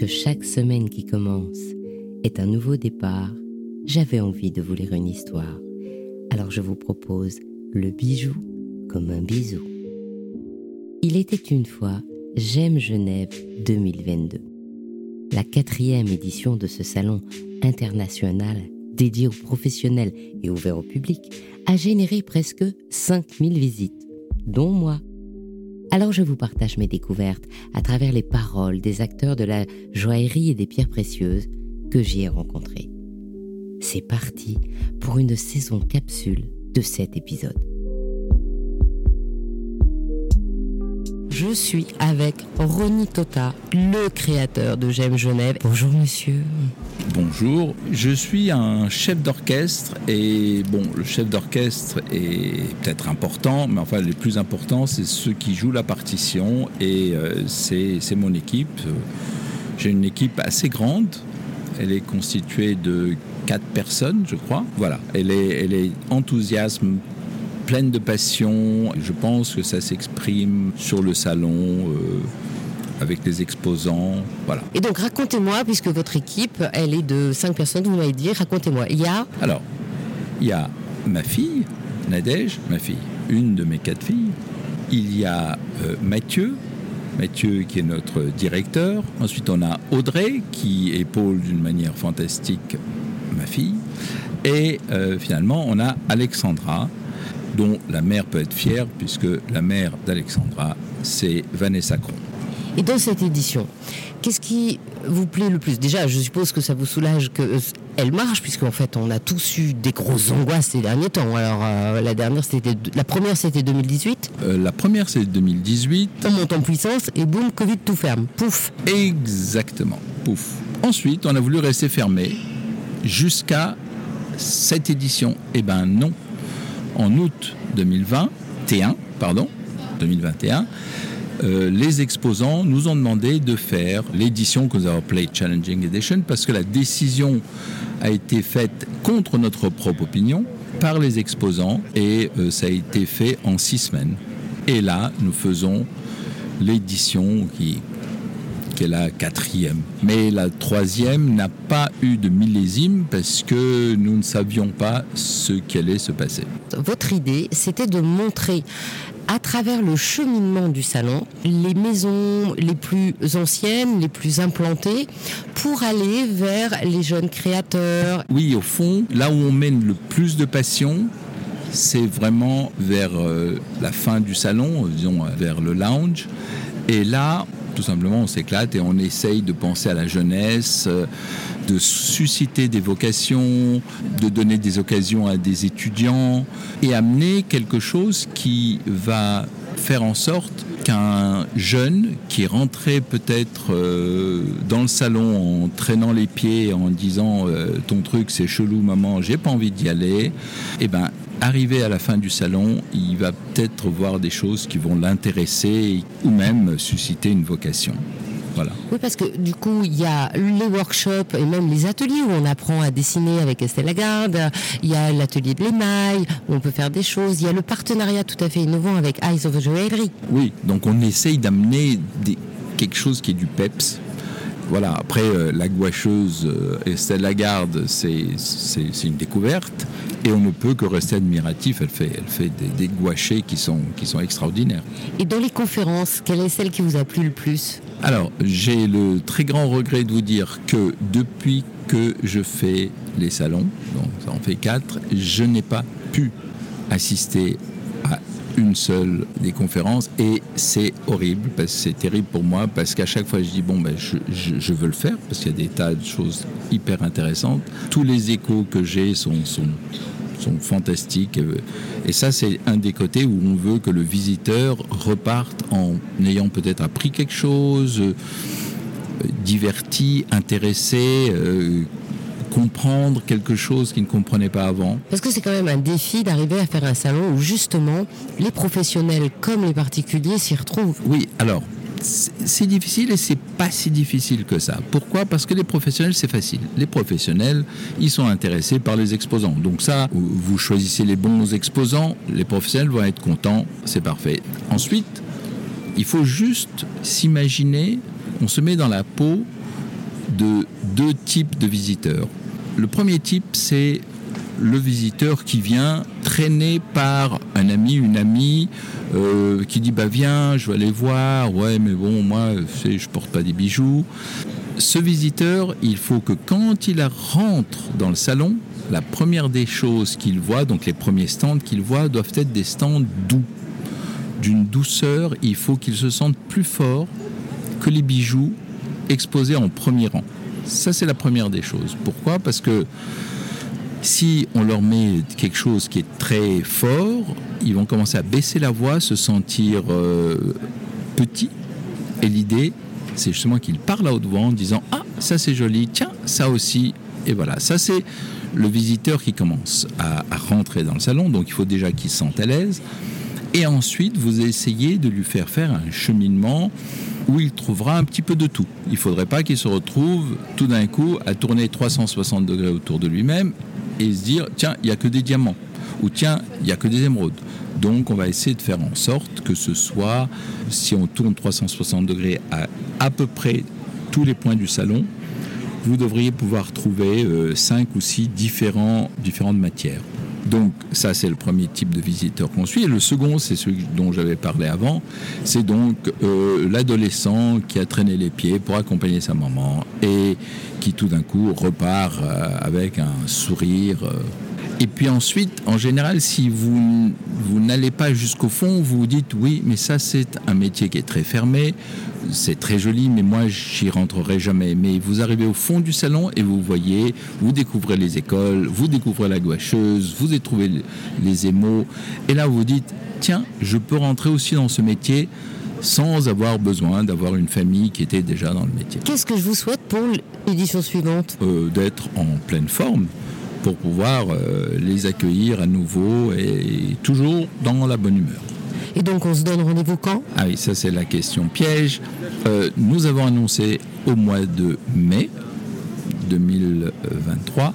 que chaque semaine qui commence est un nouveau départ, j'avais envie de vous lire une histoire. Alors je vous propose le bijou comme un bisou. Il était une fois J'aime Genève 2022. La quatrième édition de ce salon international dédié aux professionnels et ouvert au public a généré presque 5000 visites, dont moi. Alors je vous partage mes découvertes à travers les paroles des acteurs de la joaillerie et des pierres précieuses que j'y ai rencontrés. C'est parti pour une saison capsule de cet épisode. Je suis avec Ronnie Tota, le créateur de J'aime Genève. Bonjour monsieur. Bonjour, je suis un chef d'orchestre et bon, le chef d'orchestre est peut-être important, mais enfin les plus importants, c'est ceux qui jouent la partition et euh, c'est mon équipe. J'ai une équipe assez grande, elle est constituée de quatre personnes, je crois. Voilà, elle est, elle est enthousiasme pleine de passion. Je pense que ça s'exprime sur le salon. Euh, avec les exposants. Voilà. Et donc racontez-moi, puisque votre équipe, elle est de cinq personnes, vous m'avez dit, racontez-moi. Il y a Alors, il y a ma fille, Nadège, ma fille, une de mes quatre filles. Il y a euh, Mathieu, Mathieu qui est notre directeur. Ensuite, on a Audrey qui épaule d'une manière fantastique ma fille. Et euh, finalement, on a Alexandra, dont la mère peut être fière, puisque la mère d'Alexandra, c'est Vanessa Cron. Et dans cette édition, qu'est-ce qui vous plaît le plus? Déjà, je suppose que ça vous soulage qu'elle marche, puisqu'en fait, on a tous eu des grosses angoisses ces derniers temps. Alors, euh, la dernière, c'était la première, c'était 2018. Euh, la première, c'est 2018. On monte en puissance et boum, Covid tout ferme. Pouf. Exactement. Pouf. Ensuite, on a voulu rester fermé jusqu'à cette édition. Eh ben non. En août 2021, pardon, 2021, euh, les exposants nous ont demandé de faire l'édition que nous avons appelée Challenging Edition parce que la décision a été faite contre notre propre opinion par les exposants et euh, ça a été fait en six semaines. Et là, nous faisons l'édition qui, qui est la quatrième. Mais la troisième n'a pas eu de millésime parce que nous ne savions pas ce qui allait se passer. Votre idée, c'était de montrer à travers le cheminement du salon, les maisons les plus anciennes, les plus implantées, pour aller vers les jeunes créateurs. Oui, au fond, là où on mène le plus de passion, c'est vraiment vers euh, la fin du salon, disons vers le lounge. Et là, tout simplement, on s'éclate et on essaye de penser à la jeunesse, euh, de susciter des vocations, de donner des occasions à des étudiants et amener quelque chose qui va faire en sorte qu'un jeune qui est rentré peut-être euh, dans le salon en traînant les pieds, en disant euh, ton truc c'est chelou maman, j'ai pas envie d'y aller, eh ben arrivé à la fin du salon, il va peut-être voir des choses qui vont l'intéresser ou même susciter une vocation. Voilà. Oui, parce que du coup, il y a les workshops et même les ateliers où on apprend à dessiner avec Estelle Lagarde. Il y a l'atelier de l'émail où on peut faire des choses. Il y a le partenariat tout à fait innovant avec Eyes of Joaillery. Oui, donc on essaye d'amener quelque chose qui est du PEPS. Voilà, après, euh, la gouacheuse euh, Estelle Lagarde, c'est une découverte. Et on ne peut que rester admiratif. Elle fait, elle fait des, gouachés qui sont, qui sont extraordinaires. Et dans les conférences, quelle est celle qui vous a plu le plus? Alors, j'ai le très grand regret de vous dire que depuis que je fais les salons, donc ça en fait quatre, je n'ai pas pu assister à une seule des conférences et c'est horrible, parce c'est terrible pour moi, parce qu'à chaque fois je dis bon ben je, veux le faire, parce qu'il y a des tas de choses hyper intéressantes. Tous les échos que j'ai sont, sont, sont fantastiques. Et ça, c'est un des côtés où on veut que le visiteur reparte en ayant peut-être appris quelque chose, euh, diverti, intéressé, euh, comprendre quelque chose qu'il ne comprenait pas avant. Parce que c'est quand même un défi d'arriver à faire un salon où justement les professionnels comme les particuliers s'y retrouvent. Oui, alors c'est difficile et c'est pas si difficile que ça. Pourquoi? Parce que les professionnels, c'est facile. Les professionnels, ils sont intéressés par les exposants. Donc ça, vous choisissez les bons exposants, les professionnels vont être contents, c'est parfait. Ensuite, il faut juste s'imaginer, on se met dans la peau de deux types de visiteurs. Le premier type, c'est le visiteur qui vient traîné par un ami, une amie, euh, qui dit bah viens, je vais aller voir, ouais mais bon moi je je porte pas des bijoux. Ce visiteur, il faut que quand il rentre dans le salon, la première des choses qu'il voit, donc les premiers stands qu'il voit, doivent être des stands doux, d'une douceur. Il faut qu'il se sente plus fort que les bijoux exposés en premier rang. Ça, c'est la première des choses. Pourquoi? Parce que si on leur met quelque chose qui est très fort, ils vont commencer à baisser la voix, se sentir euh, petits. Et l'idée, c'est justement qu'ils parlent à haute voix en disant Ah, ça c'est joli, tiens, ça aussi. Et voilà, ça c'est le visiteur qui commence à, rentrer dans le salon, donc il faut déjà qu'il se sente à l'aise. Et ensuite, vous essayez de lui faire faire un cheminement où il trouvera un petit peu de tout. Il ne faudrait pas qu'il se retrouve tout d'un coup à tourner 360 degrés autour de lui-même et se dire tiens, il n'y a que des diamants ou tiens, il n'y a que des émeraudes. Donc on va essayer de faire en sorte que ce soit, si on tourne 360 degrés à à peu près tous les points du salon, vous devriez pouvoir trouver euh, 5 ou 6 différents, différentes matières. Donc ça c'est le premier type de visiteur qu'on suit. Et le second, c'est celui dont j'avais parlé avant, c'est donc euh, l'adolescent qui a traîné les pieds pour accompagner sa maman et qui tout d'un coup repart euh, avec un sourire. Euh. Et puis ensuite, en général, si vous, vous n'allez pas jusqu'au fond, vous vous dites oui, mais ça c'est un métier qui est très fermé, c'est très joli, mais moi j'y rentrerai jamais. Mais vous arrivez au fond du salon et vous voyez, vous découvrez les écoles, vous découvrez la gouacheuse, vous trouvez les émaux, et là vous vous dites tiens, je peux rentrer aussi dans ce métier sans avoir besoin d'avoir une famille qui était déjà dans le métier. Qu'est-ce que je vous souhaite pour l'édition suivante? Euh, D'être en pleine forme pour pouvoir euh, les accueillir à nouveau et toujours dans la bonne humeur. Et donc on se donne rendez-vous quand? Ah oui, ça c'est la question piège. Euh, nous avons annoncé au mois de mai 2023.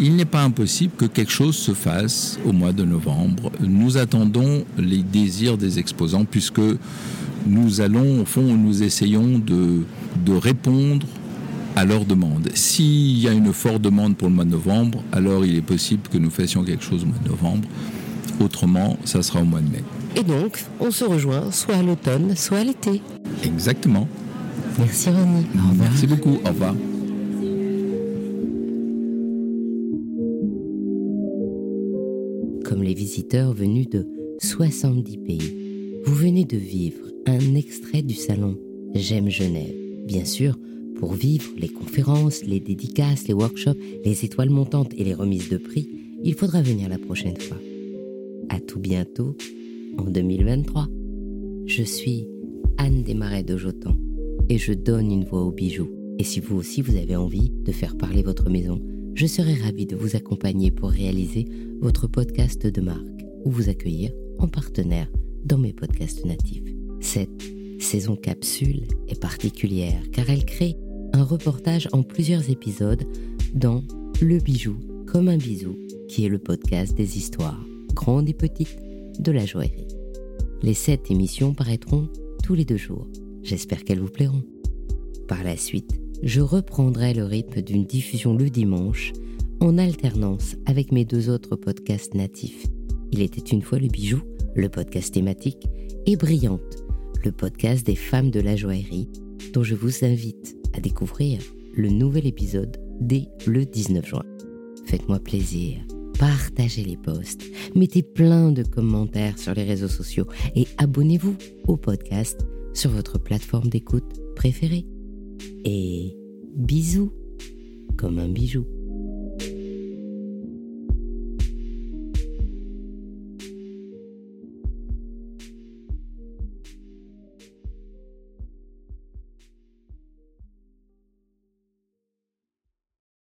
Il n'est pas impossible que quelque chose se fasse au mois de novembre. Nous attendons les désirs des exposants puisque nous allons, au fond, nous essayons de, de répondre à leur demande. S'il y a une forte demande pour le mois de novembre, alors il est possible que nous fassions quelque chose au mois de novembre. Autrement, ça sera au mois de mai. Et donc, on se rejoint soit à l'automne, soit à l'été. Exactement. Merci René. Merci beaucoup. Au revoir. Comme les visiteurs venus de 70 pays, vous venez de vivre un extrait du salon J'aime Genève. Bien sûr, pour vivre les conférences, les dédicaces, les workshops, les étoiles montantes et les remises de prix, il faudra venir la prochaine fois. À tout bientôt en 2023. Je suis Anne Desmarais de Jotan et je donne une voix aux bijoux. Et si vous aussi vous avez envie de faire parler votre maison, je serai ravie de vous accompagner pour réaliser votre podcast de marque ou vous accueillir en partenaire dans mes podcasts natifs. Cette saison capsule est particulière car elle crée un reportage en plusieurs épisodes dans Le bijou comme un bisou, qui est le podcast des histoires, grandes et petites, de la joaillerie. Les sept émissions paraîtront tous les deux jours. J'espère qu'elles vous plairont. Par la suite, je reprendrai le rythme d'une diffusion le dimanche en alternance avec mes deux autres podcasts natifs. Il était une fois le bijou, le podcast thématique, et Brillante, le podcast des femmes de la joaillerie, dont je vous invite à découvrir le nouvel épisode dès le 19 juin. Faites-moi plaisir, partagez les posts, mettez plein de commentaires sur les réseaux sociaux et abonnez-vous au podcast sur votre plateforme d'écoute préférée. Et bisous comme un bijou.